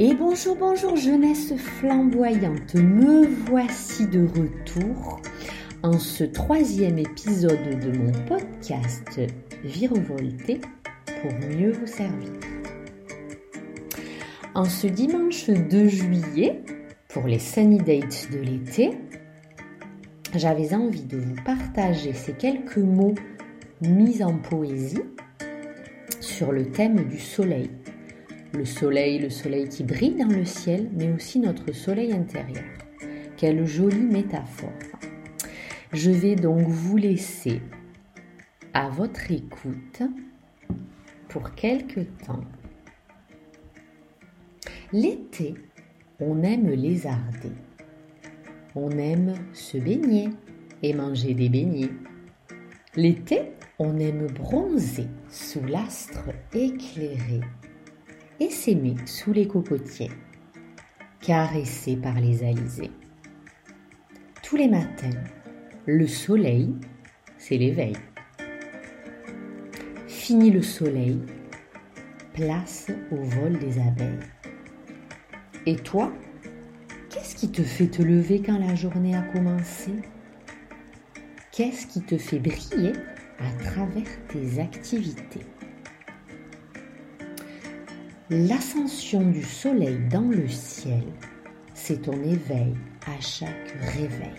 Et bonjour, bonjour jeunesse flamboyante, me voici de retour en ce troisième épisode de mon podcast Virevolté pour mieux vous servir. En ce dimanche 2 juillet, pour les sunny dates de l'été, j'avais envie de vous partager ces quelques mots mis en poésie sur le thème du soleil le soleil, le soleil qui brille dans le ciel, mais aussi notre soleil intérieur. Quelle jolie métaphore. Je vais donc vous laisser à votre écoute pour quelque temps. L'été, on aime lézarder. On aime se baigner et manger des beignets. L'été, on aime bronzer sous l'astre éclairé et s'aimer sous les cocotiers, caressé par les alizés. Tous les matins, le soleil, c'est l'éveil. Fini le soleil, place au vol des abeilles. Et toi, qu'est-ce qui te fait te lever quand la journée a commencé? Qu'est-ce qui te fait briller à travers tes activités? L'ascension du soleil dans le ciel, c'est ton éveil à chaque réveil.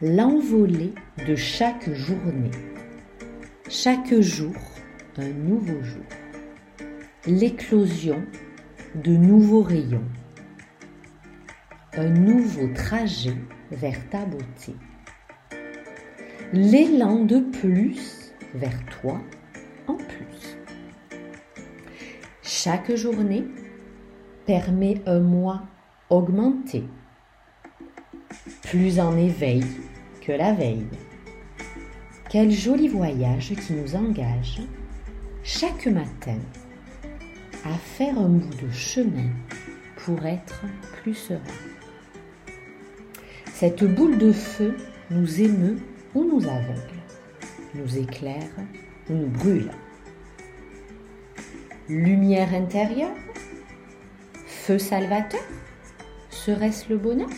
L'envolée de chaque journée, chaque jour, un nouveau jour. L'éclosion de nouveaux rayons, un nouveau trajet vers ta beauté. L'élan de plus vers toi Chaque journée permet un mois augmenté, plus en éveil que la veille. Quel joli voyage qui nous engage chaque matin à faire un bout de chemin pour être plus serein. Cette boule de feu nous émeut ou nous aveugle, nous éclaire ou nous brûle. Lumière intérieure Feu salvateur Serait-ce le bonheur?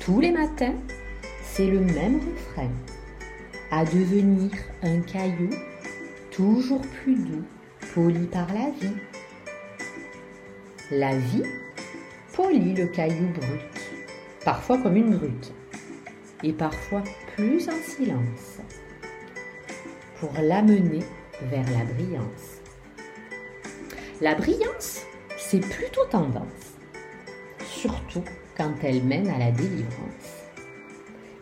Tous les matins, c'est le même refrain. À devenir un caillou toujours plus doux, poli par la vie. La vie polit le caillou brut, parfois comme une brute, et parfois plus en silence, pour l'amener vers la brillance. La brillance, c'est plutôt tendance, surtout quand elle mène à la délivrance.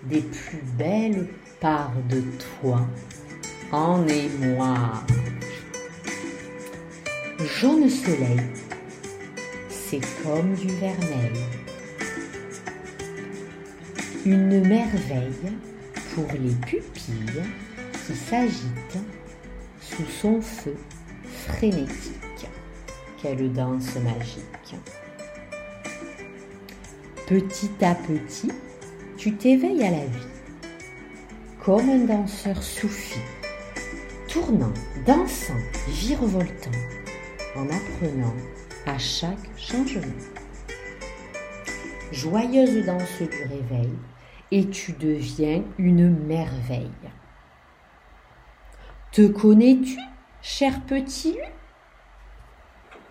Des plus belles parts de toi en émoi. Jaune soleil, c'est comme du vermeil. Une merveille pour les pupilles qui s'agitent sous son feu frénétique. Quelle danse magique. Petit à petit, tu t'éveilles à la vie, comme un danseur soufi, tournant, dansant, virevoltant, en apprenant à chaque changement. Joyeuse danse du réveil, et tu deviens une merveille. Te connais-tu, cher petit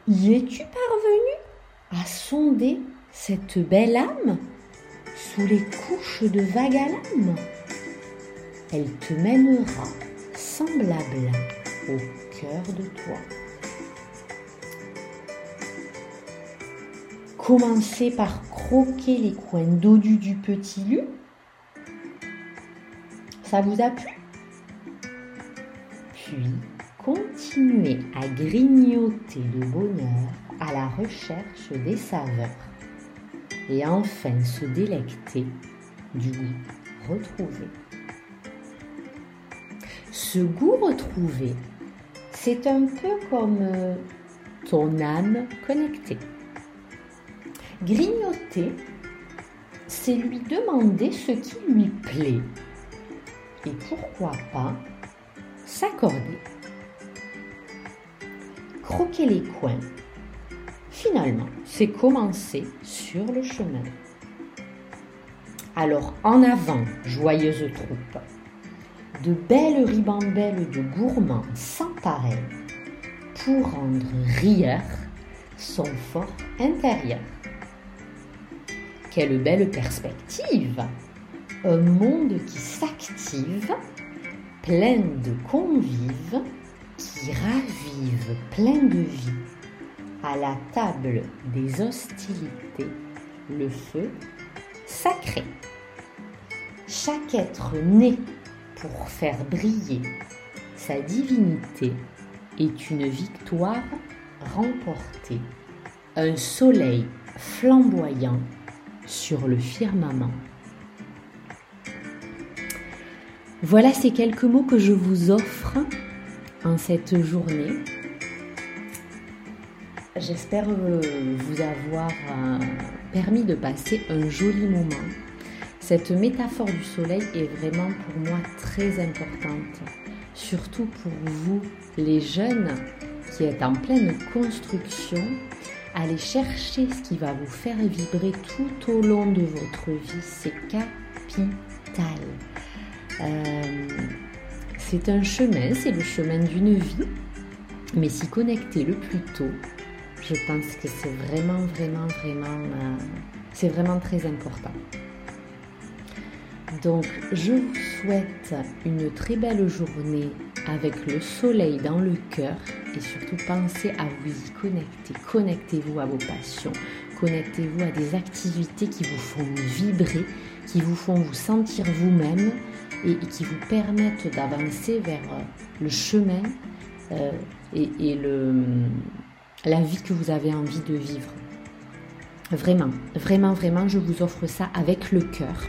Y es-tu parvenu à sonder cette belle âme sous les couches de vague âme Elle te mènera semblable au cœur de toi. Commencez par croquer les coins dodus du petit lu. Ça vous a plu? Continuer à grignoter de bonheur à la recherche des saveurs et enfin se délecter du goût retrouvé. Ce goût retrouvé, c'est un peu comme euh, ton âme connectée. Grignoter, c'est lui demander ce qui lui plaît et pourquoi pas s'accorder. Croquer les coins finalement, c'est commencer sur le chemin. Alors en avant, joyeuse troupe, de belles ribambelles de gourmands sans pareil pour rendre rieur son fort intérieur. Quelle belle perspective Un monde qui s'active, plein de convives, qui ravive plein de vie. À la table des hostilités, le feu sacré. Chaque être né pour faire briller sa divinité est une victoire remportée, un soleil flamboyant sur le firmament. Voilà ces quelques mots que je vous offre en cette journée. J'espère vous avoir euh, permis de passer un joli moment. Cette métaphore du soleil est vraiment pour moi très importante, surtout pour vous les jeunes qui êtes en pleine construction. Allez chercher ce qui va vous faire vibrer tout au long de votre vie, c'est capital. Euh, c'est un chemin, c'est le chemin d'une vie, mais s'y connecter le plus tôt, je pense que c'est vraiment, vraiment, vraiment, euh, c'est vraiment très important. Donc, je vous souhaite une très belle journée avec le soleil dans le cœur et surtout pensez à vous y connecter. Connectez-vous à vos passions, connectez-vous à des activités qui vous font vibrer, qui vous font vous sentir vous-même et, qui vous permettent d'avancer vers euh, le chemin euh, et, la vie que vous avez envie de vivre. Vraiment, vraiment, vraiment, je vous offre ça avec le cœur.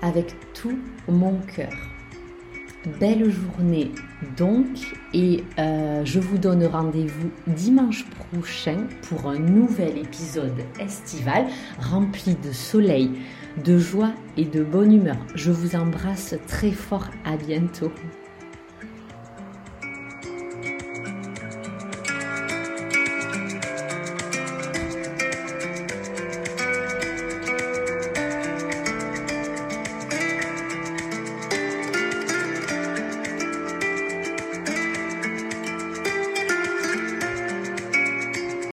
Avec tout mon cœur. Belle journée donc et euh, je vous donne rendez-vous dimanche prochain pour un nouvel épisode estival rempli de soleil, de joie et de bonne humeur. Je vous embrasse très fort, à bientôt.